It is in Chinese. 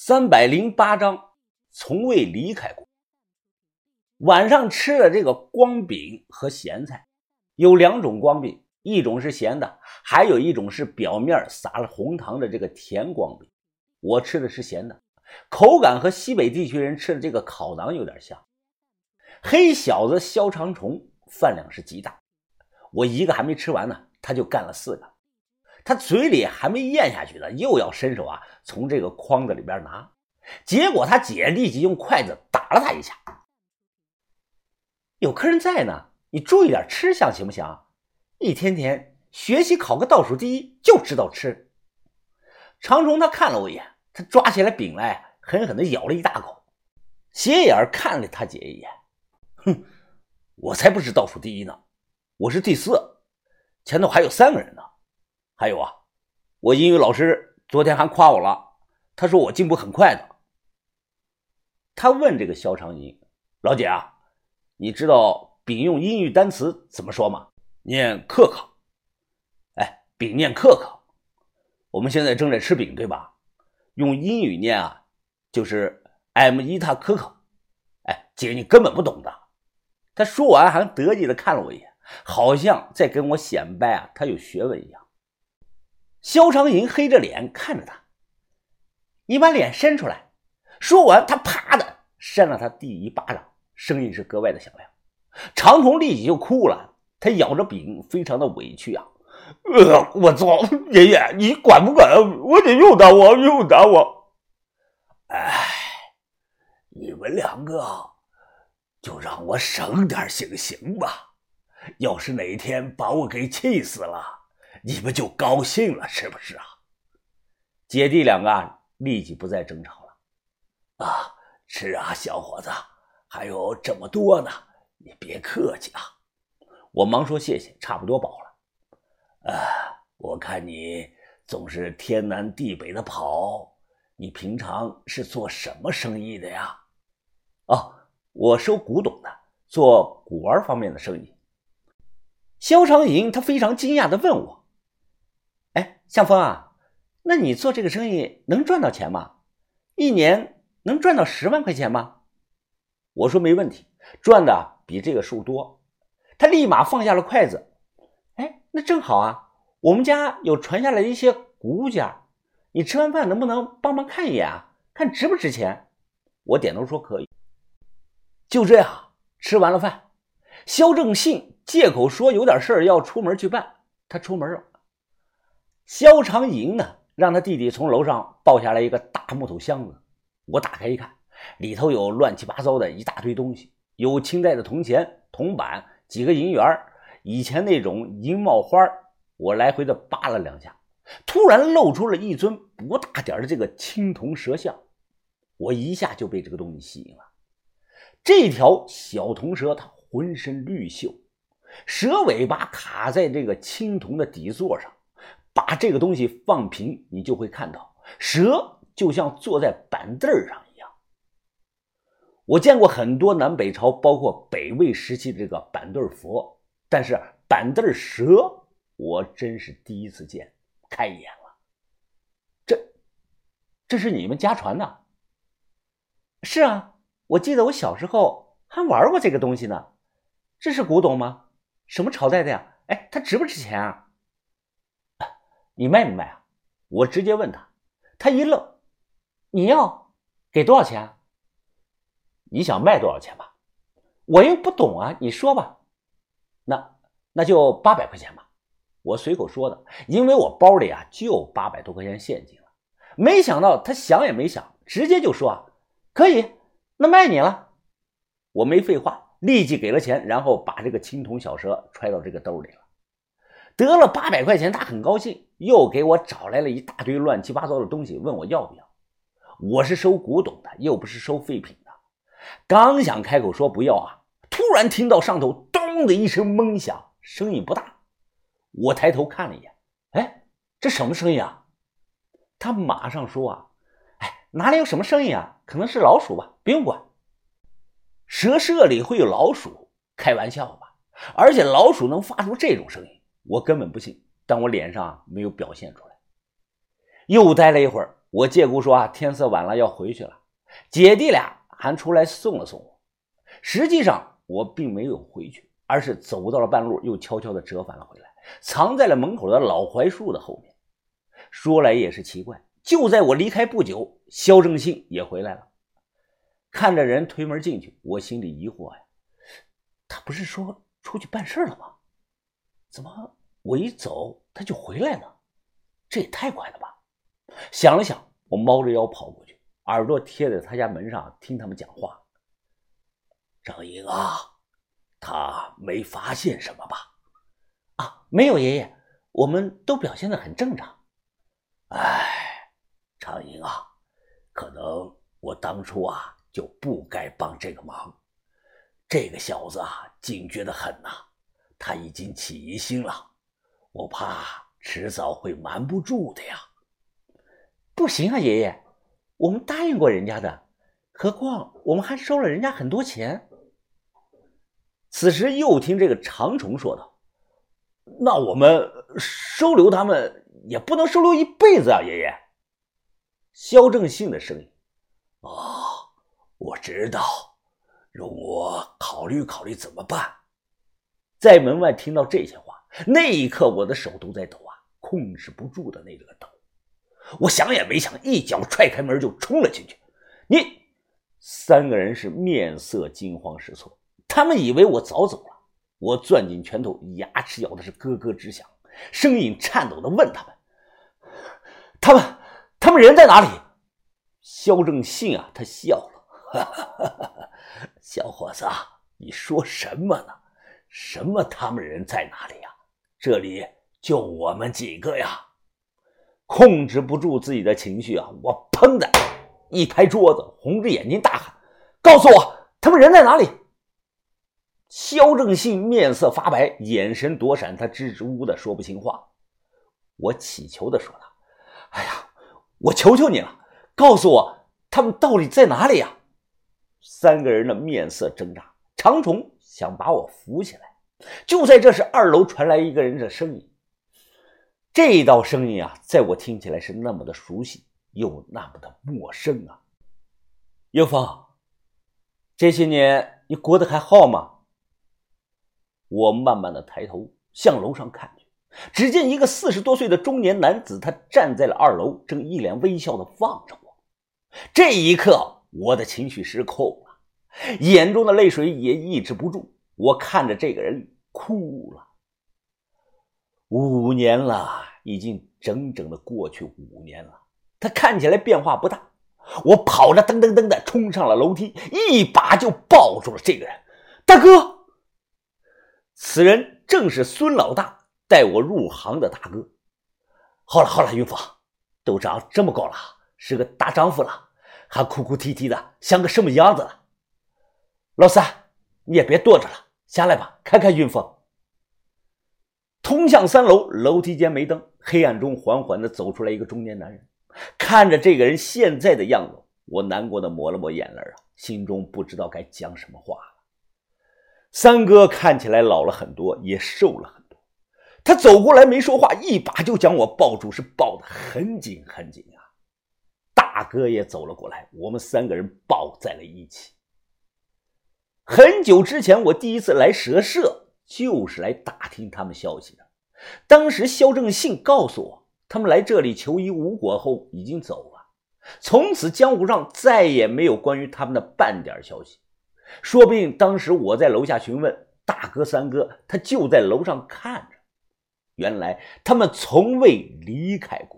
三百零八章，从未离开过。晚上吃的这个光饼和咸菜，有两种光饼，一种是咸的，还有一种是表面撒了红糖的这个甜光饼。我吃的是咸的，口感和西北地区人吃的这个烤馕有点像。黑小子肖长虫饭量是极大，我一个还没吃完呢，他就干了四个。他嘴里还没咽下去呢，又要伸手啊，从这个筐子里边拿。结果他姐立即用筷子打了他一下。有客人在呢，你注意点吃相行不行？一天天学习考个倒数第一，就知道吃。长虫他看了我一眼，他抓起来饼来，狠狠地咬了一大口，斜眼看了他姐一眼，哼，我才不是倒数第一呢，我是第四，前头还有三个人呢。还有啊，我英语老师昨天还夸我了，他说我进步很快的。他问这个肖长宁老姐啊，你知道丙用英语单词怎么说吗？念克克。哎，丙念克克。我们现在正在吃饼，对吧？用英语念啊，就是 I'm eat a cookie。哎，姐，你根本不懂的。他说完还得意的看了我一眼，好像在跟我显摆啊，他有学问一样。肖长银黑着脸看着他，你把脸伸出来。说完，他啪的扇了他第一巴掌，声音是格外的响亮。长虹立即就哭了，他咬着饼，非常的委屈啊！呃，我操，爷爷，你管不管？我得又打我，又打我！哎，你们两个就让我省点心行吧。要是哪天把我给气死了。你们就高兴了，是不是啊？姐弟两个立即不再争吵了。啊，吃啊，小伙子，还有这么多呢，你别客气啊。我忙说谢谢，差不多饱了。啊，我看你总是天南地北的跑，你平常是做什么生意的呀？哦，我收古董的，做古玩方面的生意。肖长银他非常惊讶的问我。哎向峰啊，那你做这个生意能赚到钱吗？一年能赚到十万块钱吗？我说没问题，赚的比这个数多。他立马放下了筷子。哎，那正好啊，我们家有传下来一些古物件，你吃完饭能不能帮忙看一眼啊？看值不值钱？我点头说可以。就这样，吃完了饭，肖正信借口说有点事要出门去办，他出门了。肖长银呢，让他弟弟从楼上抱下来一个大木头箱子。我打开一看，里头有乱七八糟的一大堆东西，有清代的铜钱、铜板，几个银元以前那种银帽花我来回的扒了两下，突然露出了一尊不大点的这个青铜蛇像。我一下就被这个东西吸引了。这条小铜蛇，它浑身绿锈，蛇尾巴卡在这个青铜的底座上。把这个东西放平，你就会看到蛇就像坐在板凳上一样。我见过很多南北朝，包括北魏时期的这个板凳佛，但是板凳蛇我真是第一次见，开眼了。这，这是你们家传的？是啊，我记得我小时候还玩过这个东西呢。这是古董吗？什么朝代的呀？哎，它值不值钱啊？你卖不卖啊？我直接问他，他一愣：“你要给多少钱？你想卖多少钱吧？我又不懂啊，你说吧。那那就八百块钱吧。我随口说的，因为我包里啊就八百多块钱现金了。没想到他想也没想，直接就说啊，可以，那卖你了。我没废话，立即给了钱，然后把这个青铜小蛇揣到这个兜里了。得了八百块钱，他很高兴，又给我找来了一大堆乱七八糟的东西，问我要不要。我是收古董的，又不是收废品的。刚想开口说不要啊，突然听到上头咚的一声闷响，声音不大。我抬头看了一眼，哎，这什么声音啊？他马上说啊，哎，哪里有什么声音啊？可能是老鼠吧，不用管。蛇舍里会有老鼠？开玩笑吧？而且老鼠能发出这种声音？我根本不信，但我脸上没有表现出来。又待了一会儿，我借故说啊，天色晚了要回去了，姐弟俩还出来送了送我。实际上我并没有回去，而是走到了半路，又悄悄地折返了回来，藏在了门口的老槐树的后面。说来也是奇怪，就在我离开不久，肖正信也回来了。看着人推门进去，我心里疑惑呀，他不是说出去办事了吗？怎么我一走他就回来了？这也太快了吧！想了想，我猫着腰跑过去，耳朵贴在他家门上听他们讲话。张英啊，他没发现什么吧？啊，没有，爷爷，我们都表现的很正常。哎，张英啊，可能我当初啊就不该帮这个忙。这个小子啊，警觉的很呐，他已经起疑心了，我怕迟早会瞒不住的呀。不行啊，爷爷，我们答应过人家的，何况我们还收了人家很多钱。此时又听这个长虫说道：“那我们收留他们。”也不能收留一辈子啊，爷爷。肖正信的声音。哦，我知道，容我考虑考虑怎么办。在门外听到这些话，那一刻我的手都在抖啊，控制不住的那个抖。我想也没想，一脚踹开门就冲了进去。你三个人是面色惊慌失措，他们以为我早走了。我攥紧拳头，牙齿咬的是咯咯直响，声音颤抖的问他们。他们，他们人在哪里？肖正信啊，他笑了，哈哈哈哈小伙子，你说什么呢？什么他们人在哪里呀？这里就我们几个呀！控制不住自己的情绪啊，我砰的一拍桌子，红着眼睛大喊：“告诉我，他们人在哪里？”肖正信面色发白，眼神躲闪，他支支吾吾的说不清话。我乞求的说道。哎呀，我求求你了，告诉我他们到底在哪里呀！三个人的面色挣扎，长虫想把我扶起来。就在这时，二楼传来一个人的声音。这道声音啊，在我听起来是那么的熟悉，又那么的陌生啊！英峰，这些年你过得还好吗？我慢慢的抬头向楼上看去。只见一个四十多岁的中年男子，他站在了二楼，正一脸微笑的望着我。这一刻，我的情绪失控了，眼中的泪水也抑制不住。我看着这个人哭了。五年了，已经整整的过去五年了。他看起来变化不大。我跑着噔噔噔的冲上了楼梯，一把就抱住了这个人。大哥，此人正是孙老大。带我入行的大哥，好了好了，云峰，都长这么高了，是个大丈夫了，还哭哭啼啼的，像个什么样子了？老三，你也别躲着了，下来吧，看看孕妇。通向三楼，楼梯间没灯，黑暗中缓缓的走出来一个中年男人。看着这个人现在的样子，我难过的抹了抹眼泪啊，心中不知道该讲什么话了。三哥看起来老了很多，也瘦了很多。他走过来没说话，一把就将我抱住，是抱得很紧很紧啊！大哥也走了过来，我们三个人抱在了一起。很久之前，我第一次来蛇社，就是来打听他们消息的。当时肖正信告诉我，他们来这里求医无果后已经走了，从此江湖上再也没有关于他们的半点消息。说不定当时我在楼下询问大哥、三哥，他就在楼上看着。原来他们从未离开过。